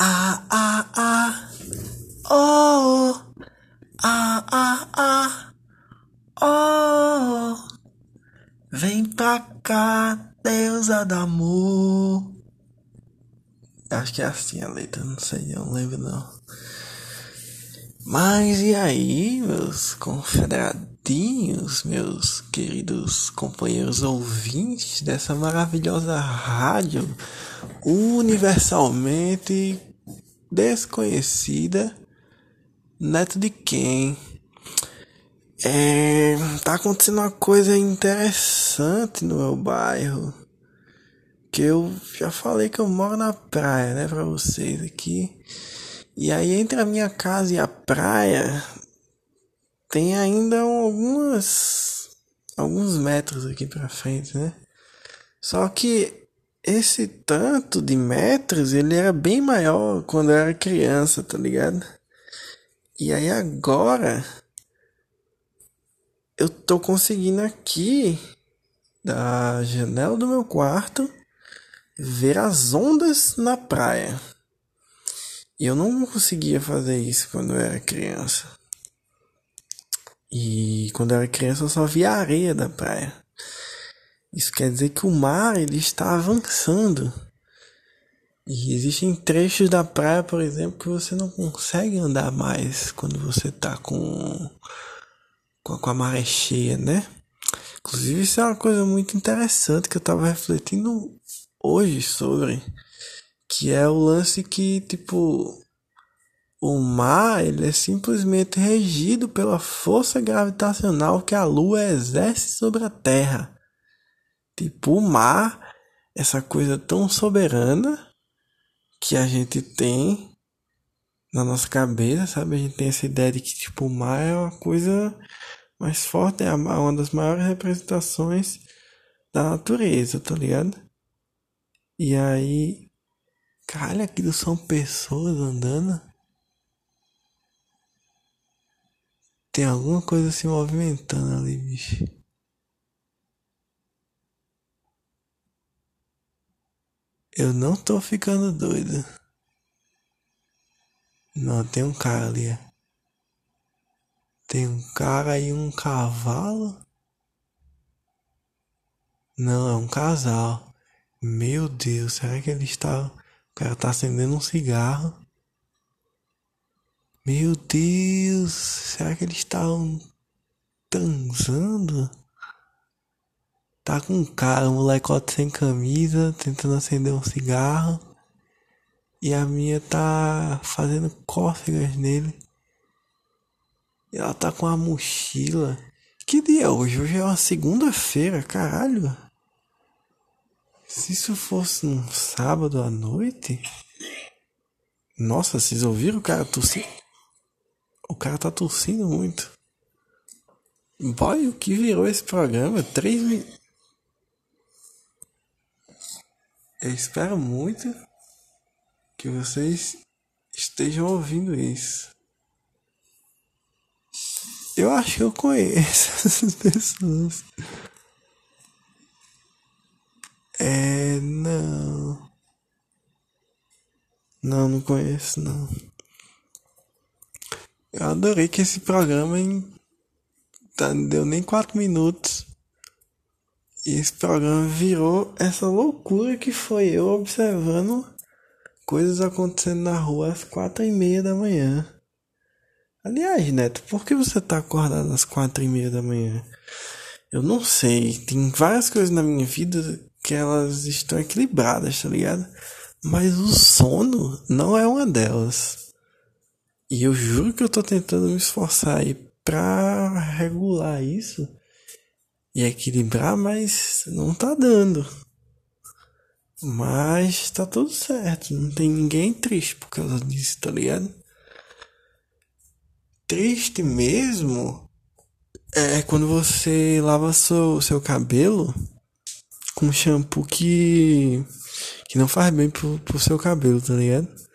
Ah, ah, ah. Oh. Ah, ah, ah. Oh. Vem pra cá, deusa do amor. Acho que é assim a letra, não sei, não lembro não. Mas e aí, meus meus queridos companheiros ouvintes dessa maravilhosa rádio universalmente desconhecida, neto de quem? É, tá acontecendo uma coisa interessante no meu bairro. Que eu já falei que eu moro na praia, né, pra vocês aqui. E aí entre a minha casa e a praia tem ainda algumas alguns metros aqui para frente, né? Só que esse tanto de metros, ele era bem maior quando eu era criança, tá ligado? E aí agora eu tô conseguindo aqui da janela do meu quarto ver as ondas na praia. E eu não conseguia fazer isso quando eu era criança. E quando eu era criança eu só via a areia da praia. Isso quer dizer que o mar ele está avançando. E existem trechos da praia, por exemplo, que você não consegue andar mais quando você está com, com a maré cheia, né? Inclusive, isso é uma coisa muito interessante que eu estava refletindo hoje sobre. Que é o lance que, tipo, o mar ele é simplesmente regido pela força gravitacional que a Lua exerce sobre a Terra. Tipo, o mar, essa coisa tão soberana que a gente tem na nossa cabeça, sabe? A gente tem essa ideia de que, tipo, o mar é uma coisa mais forte, é uma das maiores representações da natureza, tá ligado? E aí, caralho, aquilo são pessoas andando. Tem alguma coisa se movimentando ali, bicho. Eu não tô ficando doido. Não, tem um cara ali. Tem um cara e um cavalo. Não, é um casal. Meu Deus, será que ele está. O cara tá acendendo um cigarro. Meu Deus, será que eles estavam transando? Tá com um cara, um molecote sem camisa, tentando acender um cigarro. E a minha tá fazendo cócegas nele. E ela tá com uma mochila. Que dia é hoje? Hoje é uma segunda-feira, caralho. Se isso fosse um sábado à noite. Nossa, vocês ouviram o cara tossindo? O cara tá tossindo muito. Boy, o que virou esse programa? Três minutos. Eu espero muito que vocês estejam ouvindo isso. Eu acho que eu conheço essas pessoas. É, não. Não, não conheço, não. Eu adorei que esse programa em... Tá, não deu nem quatro minutos. E esse programa virou essa loucura que foi eu observando coisas acontecendo na rua às quatro e meia da manhã. Aliás, Neto, por que você tá acordado às quatro e meia da manhã? Eu não sei. Tem várias coisas na minha vida que elas estão equilibradas, tá ligado? Mas o sono não é uma delas. E eu juro que eu tô tentando me esforçar aí pra regular isso e equilibrar, mas não tá dando. Mas tá tudo certo, não tem ninguém triste por causa disso, tá ligado? Triste mesmo é quando você lava seu, seu cabelo com shampoo que, que não faz bem pro, pro seu cabelo, tá ligado?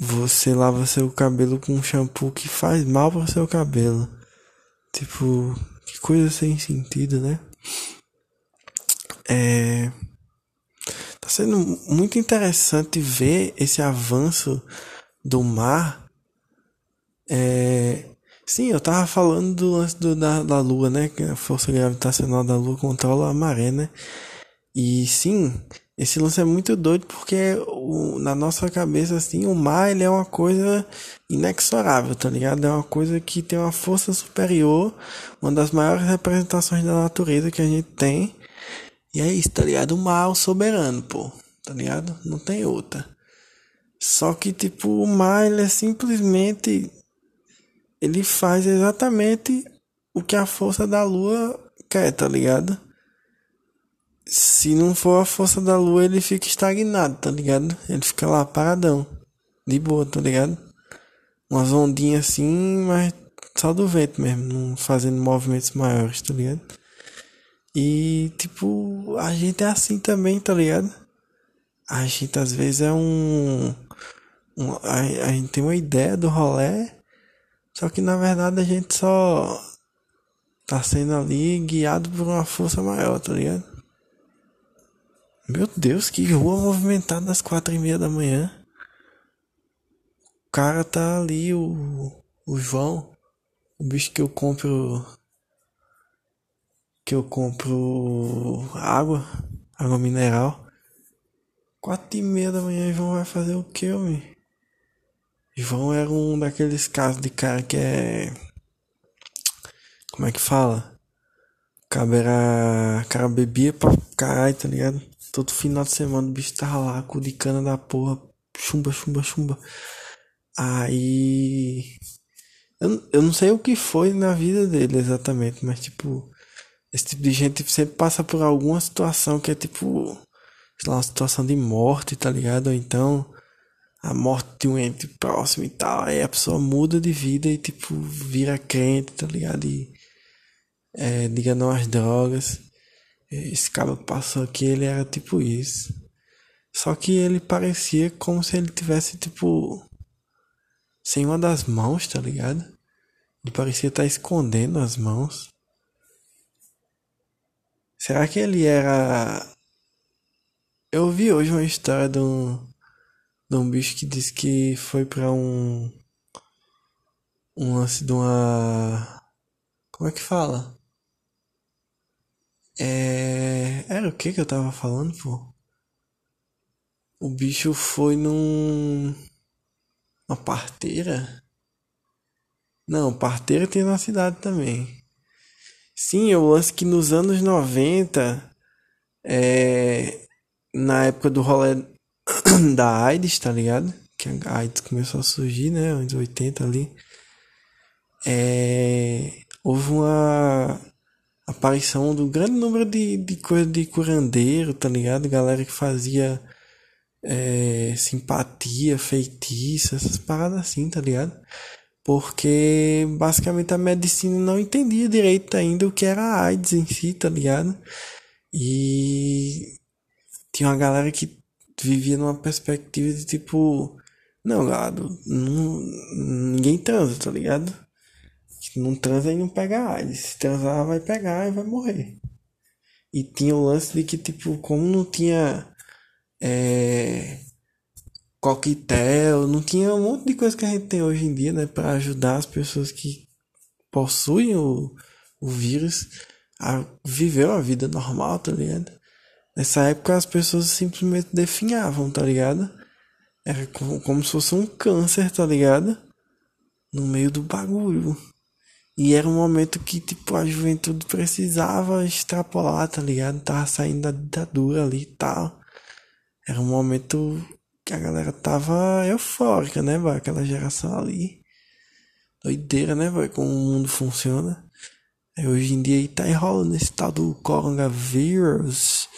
Você lava seu cabelo com um shampoo que faz mal pro seu cabelo. Tipo, que coisa sem sentido, né? É. tá sendo muito interessante ver esse avanço do mar. É, sim, eu tava falando do lance do, da, da Lua, né? Que a força gravitacional da Lua controla a maré, né? E sim, esse lance é muito doido porque o, na nossa cabeça, assim, o mar ele é uma coisa inexorável, tá ligado? É uma coisa que tem uma força superior, uma das maiores representações da natureza que a gente tem. E é isso, tá ligado? O mar é o soberano, pô, tá ligado? Não tem outra. Só que, tipo, o mar, ele é simplesmente. Ele faz exatamente o que a força da lua quer, tá ligado? Se não for a força da lua, ele fica estagnado, tá ligado? Ele fica lá paradão. De boa, tá ligado? Umas ondinhas assim, mas só do vento mesmo, não fazendo movimentos maiores, tá ligado? E tipo, a gente é assim também, tá ligado? A gente às vezes é um. um a, a gente tem uma ideia do rolê, só que na verdade a gente só tá sendo ali guiado por uma força maior, tá ligado? Meu Deus, que rua movimentada às quatro e meia da manhã. O cara tá ali, o, o João, o bicho que eu compro. Que eu compro água, água mineral. Quatro e meia da manhã, João vai fazer o que, homem? João era um daqueles casos de cara que é. Como é que fala? O cara era. O cara bebia pra caralho, tá ligado? Todo final de semana o bicho tava lá com de cana da porra. Chumba, chumba, chumba. Aí. Eu, eu não sei o que foi na vida dele exatamente, mas tipo. Esse tipo de gente sempre passa por alguma situação que é tipo. Sei lá, uma situação de morte, tá ligado? Ou então. A morte de um ente próximo e tal. Aí a pessoa muda de vida e tipo. Vira crente, tá ligado? E. É, diga não às drogas. Esse cara passou aqui, ele era tipo isso. Só que ele parecia como se ele tivesse, tipo, sem uma das mãos, tá ligado? Ele parecia estar tá escondendo as mãos. Será que ele era. Eu vi hoje uma história de um, de um bicho que disse que foi pra um. Um lance de uma. Como é que fala? É. Era o que que eu tava falando, pô? O bicho foi num. Uma parteira? Não, parteira tem na cidade também. Sim, eu acho que nos anos 90, é, na época do rolê da AIDS, tá ligado? Que a AIDS começou a surgir, né? Anos 80 ali. É, houve uma aparição do grande número de, de coisa de curandeiro, tá ligado? Galera que fazia é, simpatia, feitiço, essas paradas assim, tá ligado? Porque basicamente a medicina não entendia direito ainda o que era a AIDS em si, tá ligado? E tinha uma galera que vivia numa perspectiva de tipo, não, gado, não, ninguém transa, tá ligado? Não transa e não pega AIDS. Se transar, vai pegar e vai morrer. E tinha o lance de que, tipo, como não tinha é, coquetel, não tinha um monte de coisa que a gente tem hoje em dia, né? Pra ajudar as pessoas que possuem o, o vírus a viver uma vida normal, tá ligado? Nessa época as pessoas simplesmente definhavam, tá ligado? Era como, como se fosse um câncer, tá ligado? No meio do bagulho. E era um momento que, tipo, a juventude precisava extrapolar, tá ligado? Tava saindo da ditadura ali e tal. Era um momento que a galera tava eufórica, né, vai? Aquela geração ali. Doideira, né, vai? Como o mundo funciona. Hoje em dia aí tá enrolando esse tal do coronavírus.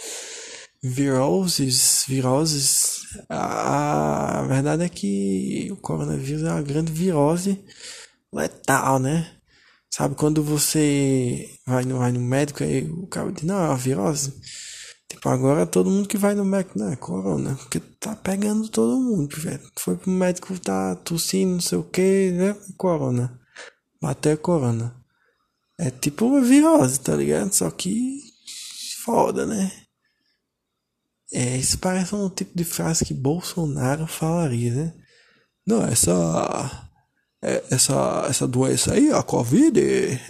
Viroses, viroses. A, a verdade é que o coronavírus é uma grande virose letal, né? Sabe, quando você vai no, vai no médico, aí o cara diz, não, é uma virose. Tipo, agora todo mundo que vai no médico, não, é corona. Porque tá pegando todo mundo, velho. Foi pro médico, tá tossindo, não sei o que, né? Corona. Bateu a corona. É tipo uma virose, tá ligado? Só que foda, né? É, isso parece um tipo de frase que Bolsonaro falaria, né? Não, é, Essa, essa doença aí, a Covid,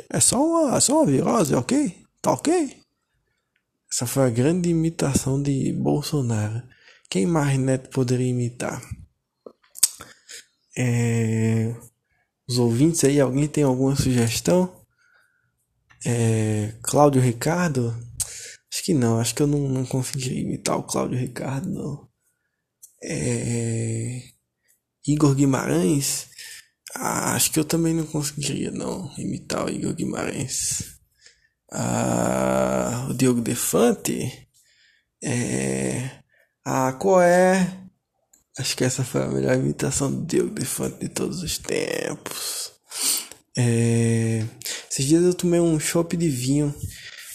é só uma, é só uma virose, ok? Tá ok? Essa foi a grande imitação de Bolsonaro. Quem mais Neto poderia imitar? É, os ouvintes aí, alguém tem alguma sugestão? É, Cláudio Ricardo? Acho que não, acho que eu não, não imitar o Cláudio Ricardo, não. É, Igor Guimarães? Ah, acho que eu também não conseguiria, não, imitar o Igor Guimarães. Ah, o Diogo Defante? É, ah, qual é? Acho que essa foi a melhor imitação do Diogo Defante de todos os tempos. É, esses dias eu tomei um chopp de vinho.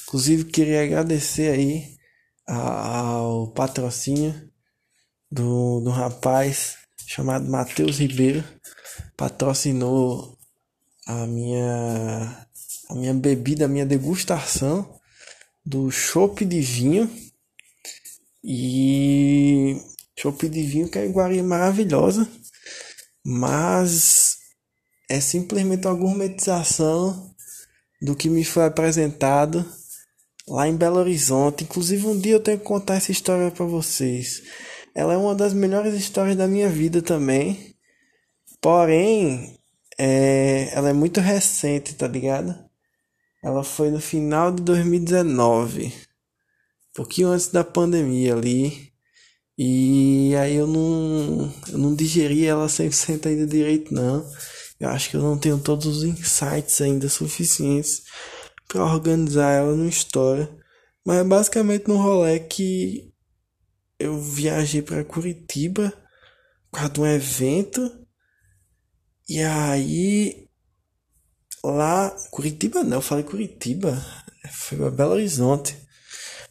Inclusive queria agradecer aí ao patrocínio do, do rapaz chamado Matheus Ribeiro. Patrocinou a minha a minha bebida, a minha degustação do chopp de vinho. E chopp de vinho que é iguaria maravilhosa, mas é simplesmente uma gourmetização do que me foi apresentado lá em Belo Horizonte. Inclusive um dia eu tenho que contar essa história para vocês. Ela é uma das melhores histórias da minha vida também. Porém, é, ela é muito recente, tá ligado? Ela foi no final de 2019, pouquinho antes da pandemia ali. E aí eu não, eu não digeri ela 100% ainda direito não. Eu acho que eu não tenho todos os insights ainda suficientes para organizar ela numa história. Mas é basicamente no rolê que eu viajei para Curitiba por causa de um evento. E aí lá, Curitiba não, eu falei Curitiba, foi para Belo Horizonte.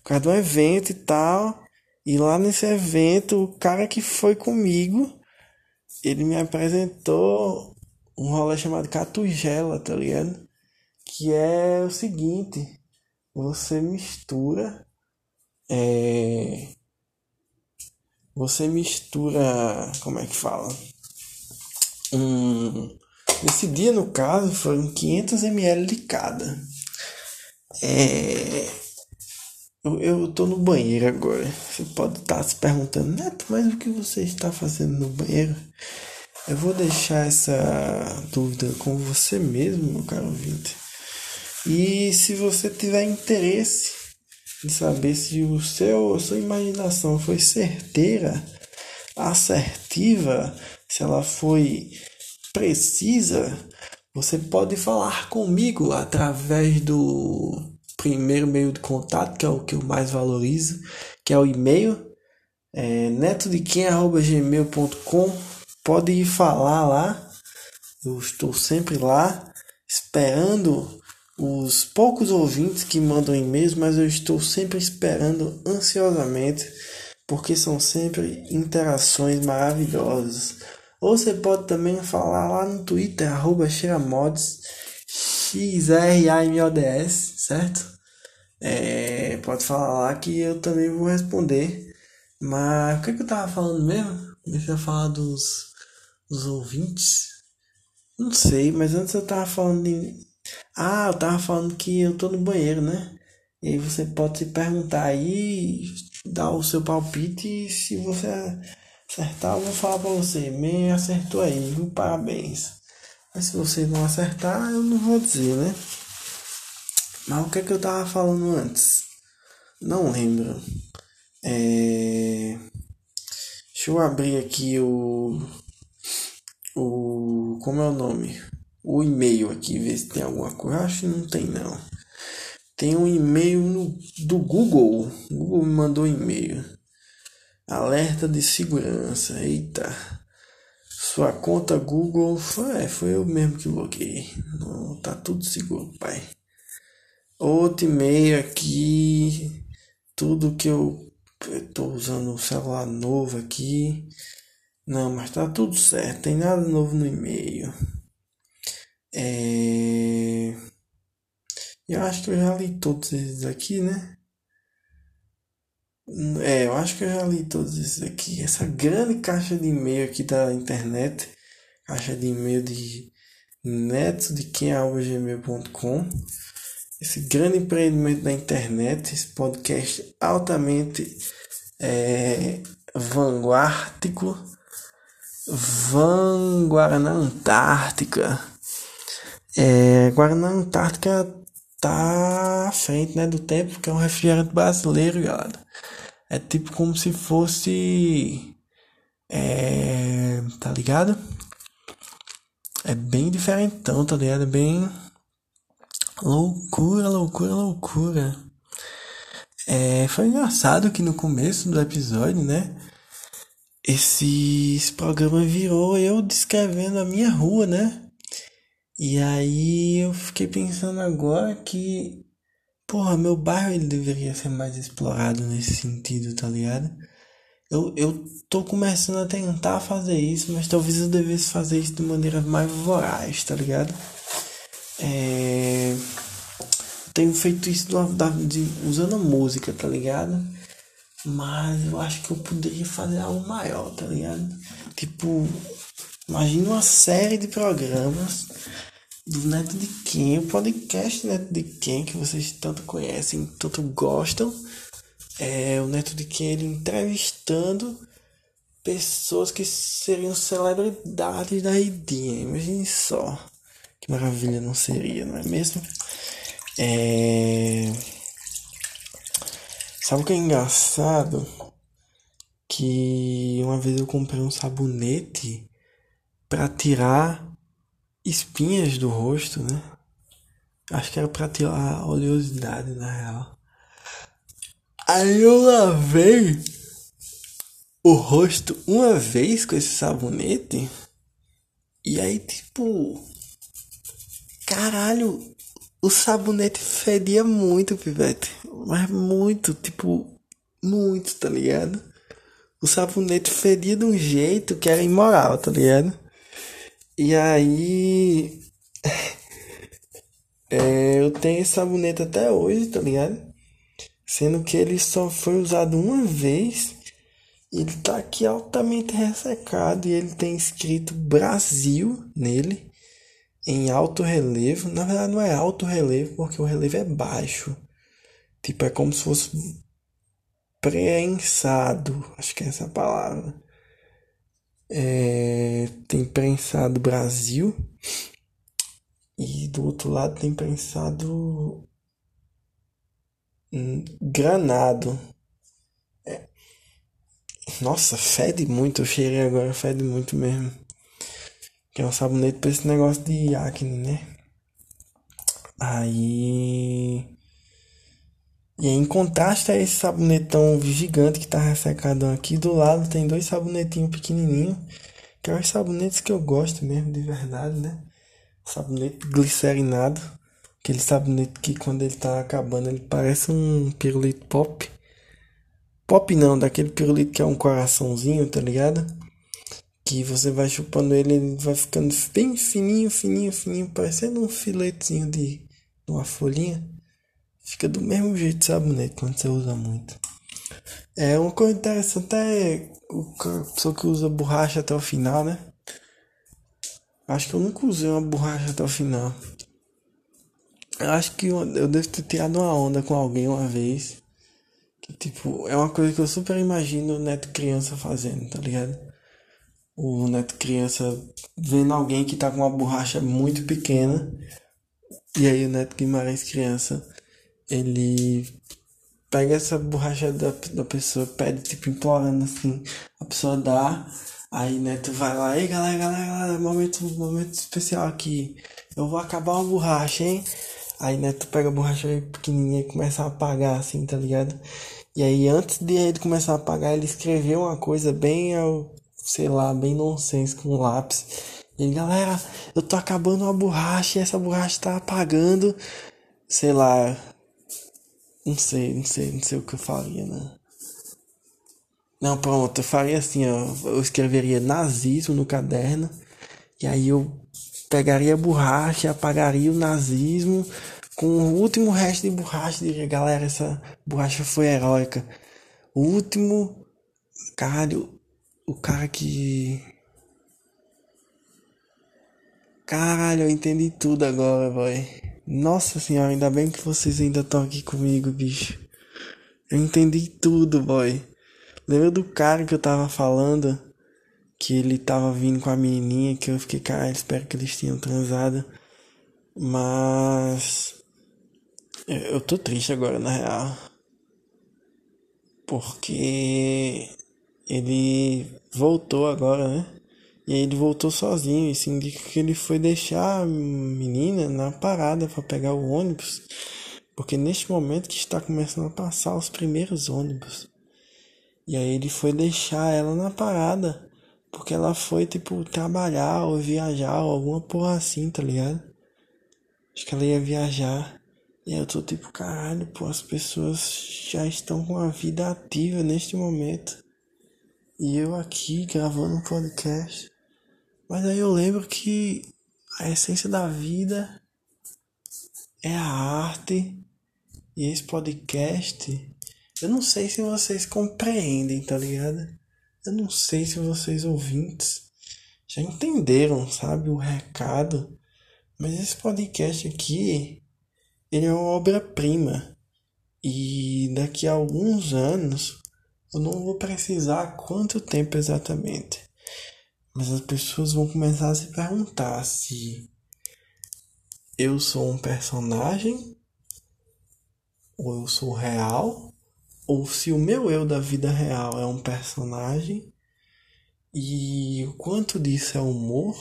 Por causa de um evento e tal. E lá nesse evento, o cara que foi comigo, ele me apresentou um rolê chamado Catugela, tá ligado? Que é o seguinte, você mistura é, você mistura, como é que fala? Um, nesse dia, no caso, foram 500 ml de cada. É, eu, eu tô no banheiro agora. Você pode estar se perguntando, Neto, mas o que você está fazendo no banheiro? Eu vou deixar essa dúvida com você mesmo, meu caro ouvinte. E se você tiver interesse em saber se o seu, sua imaginação foi certeira, assertiva, se ela foi precisa, você pode falar comigo através do primeiro meio de contato, que é o que eu mais valorizo, que é o e-mail, é, netodequem.gmail.com. Pode falar lá, eu estou sempre lá, esperando os poucos ouvintes que mandam e-mails, mas eu estou sempre esperando ansiosamente, porque são sempre interações maravilhosas. Ou você pode também falar lá no Twitter, arroba Xeramods, X-R-A-M-O-D-S, certo? É, pode falar lá que eu também vou responder. Mas o que, é que eu tava falando mesmo? Deixa eu falar dos, dos ouvintes. Não sei, mas antes eu tava falando de. Ah, eu tava falando que eu tô no banheiro, né? E aí você pode se perguntar aí, dar o seu palpite se você acertar, eu vou falar pra você. Me acertou aí, viu? Parabéns. Mas se você não acertar, eu não vou dizer, né? Mas o que é que eu tava falando antes? Não lembro. É... Deixa eu abrir aqui o. O. Como é o nome? O e-mail aqui, ver se tem alguma coisa. Acho que não tem não. Tem um e-mail no, do Google. O Google me mandou um e-mail. Alerta de segurança. Eita. Sua conta Google foi, é, foi eu mesmo que bloqueei. Não, tá tudo seguro, pai outro e-mail aqui, tudo que eu estou usando o celular novo aqui. Não, mas tá tudo certo, tem nada novo no e-mail. É... Eu acho que eu já li todos esses aqui, né? É, eu acho que eu já li todos esses aqui. Essa grande caixa de e-mail aqui da internet. Caixa de e-mail de neto de quem é gmail.com. Esse grande empreendimento da internet. Esse podcast altamente é, vanguárdico. Vanguarana Antártica. É, Guaraná Antártica tá à frente né, do tempo, que é um refrigerante brasileiro, galera. É tipo como se fosse. É, tá ligado? É bem diferentão, tá ligado? É bem. Loucura, loucura, loucura. É, foi engraçado que no começo do episódio, né? Esse, esse programa virou eu descrevendo a minha rua, né? E aí eu fiquei pensando agora que, porra, meu bairro ele deveria ser mais explorado nesse sentido, tá ligado? Eu, eu tô começando a tentar fazer isso, mas talvez eu devesse fazer isso de maneira mais voraz, tá ligado? É... Tenho feito isso de, de, usando a música, tá ligado? Mas eu acho que eu poderia fazer algo maior, tá ligado? Tipo, imagina uma série de programas do Neto de Quem, o podcast Neto de Quem, que vocês tanto conhecem, tanto gostam. É o Neto de Quem ele entrevistando pessoas que seriam celebridades da idinha. Imagine só. Que maravilha não seria, não é mesmo? É... Sabe o que é engraçado? Que uma vez eu comprei um sabonete para tirar espinhas do rosto, né? Acho que era pra tirar a oleosidade, na real. Aí eu lavei o rosto uma vez com esse sabonete. E aí, tipo. Caralho, o sabonete fedia muito, pivete. Mas muito, tipo. Muito, tá ligado? O sabonete fedia de um jeito que era imoral, tá ligado? E aí. É, eu tenho esse sabonete até hoje, tá ligado? Sendo que ele só foi usado uma vez. Ele tá aqui altamente ressecado e ele tem escrito Brasil nele em alto relevo. Na verdade não é alto relevo porque o relevo é baixo. Tipo, é como se fosse prensado. Acho que é essa palavra. É, tem prensado Brasil e do outro lado tem prensado hum, Granado. É. Nossa, fede muito. Eu cheirei agora, fede muito mesmo. Que é um sabonete pra esse negócio de acne, né? Aí. E em contraste a esse sabonetão gigante que tá ressecado aqui, do lado tem dois sabonetinhos pequenininhos, que é os sabonetes que eu gosto mesmo, de verdade, né? Sabonete glicerinado, aquele sabonete que quando ele tá acabando ele parece um pirulito pop. Pop não, daquele pirulito que é um coraçãozinho, tá ligado? Que você vai chupando ele, ele vai ficando bem fininho, fininho, fininho, parecendo um filetezinho de uma folhinha. Fica do mesmo jeito sabonete quando você usa muito. É uma coisa interessante é a pessoa que usa borracha até o final, né? Acho que eu nunca usei uma borracha até o final. Eu acho que eu, eu devo ter tirado uma onda com alguém uma vez. Que tipo, é uma coisa que eu super imagino o neto criança fazendo, tá ligado? O neto criança vendo alguém que tá com uma borracha muito pequena. E aí o neto Guimarães criança ele pega essa borracha da, da pessoa, pede, tipo, implorando assim, a pessoa dá, aí Neto vai lá, ei galera, galera, galera, momento, momento especial aqui, eu vou acabar uma borracha, hein? Aí Neto pega a borracha pequenininha e começa a apagar, assim, tá ligado? E aí antes de ele começar a apagar, ele escreveu uma coisa bem, sei lá, bem nonsense com lápis. E galera, eu tô acabando uma borracha e essa borracha tá apagando, sei lá, não sei, não sei, não sei o que eu faria, né? Não, pronto, eu faria assim, ó. Eu escreveria nazismo no caderno. E aí eu pegaria a borracha, apagaria o nazismo com o último resto de borracha diria, galera, essa borracha foi heróica. O último. Caralho, o cara que. Caralho, eu entendi tudo agora, boy. Nossa senhora, ainda bem que vocês ainda estão aqui comigo, bicho. Eu entendi tudo, boy. Lembra do cara que eu tava falando? Que ele tava vindo com a menininha, que eu fiquei, cara, espero que eles tenham transado. Mas. Eu tô triste agora, na real. Porque. Ele voltou agora, né? E aí ele voltou sozinho. Isso indica que ele foi deixar a menina na parada para pegar o ônibus. Porque neste momento que está começando a passar os primeiros ônibus. E aí ele foi deixar ela na parada. Porque ela foi, tipo, trabalhar ou viajar ou alguma porra assim, tá ligado? Acho que ela ia viajar. E eu tô tipo, caralho, pô, as pessoas já estão com a vida ativa neste momento. E eu aqui gravando um podcast. Mas aí eu lembro que a essência da vida é a arte. E esse podcast, eu não sei se vocês compreendem, tá ligado? Eu não sei se vocês ouvintes já entenderam, sabe, o recado. Mas esse podcast aqui, ele é uma obra-prima. E daqui a alguns anos, eu não vou precisar quanto tempo exatamente. Mas as pessoas vão começar a se perguntar se eu sou um personagem, ou eu sou real, ou se o meu eu da vida real é um personagem, e o quanto disso é humor,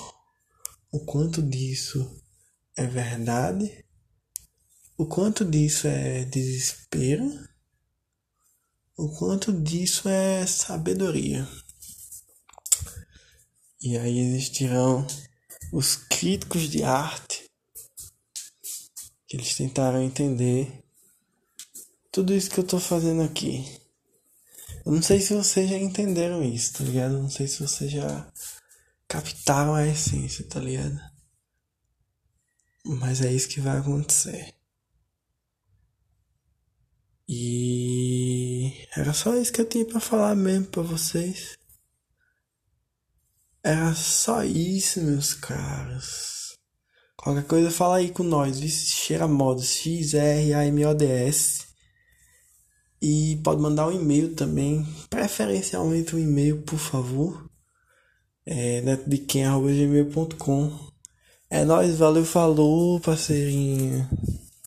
o quanto disso é verdade, o quanto disso é desespero, o quanto disso é sabedoria. E aí existirão os críticos de arte que eles tentaram entender tudo isso que eu tô fazendo aqui. Eu não sei se vocês já entenderam isso, tá ligado? Eu não sei se vocês já captaram a essência, tá ligado? Mas é isso que vai acontecer. E era só isso que eu tinha para falar mesmo para vocês. Era só isso, meus caros. Qualquer coisa fala aí com nós. Vice cheira modos X-R-A-M-O-D-S. E pode mandar um e-mail também. Preferencialmente um e-mail, por favor. É de quem gmail.com. É nóis, valeu, falou, parceirinho.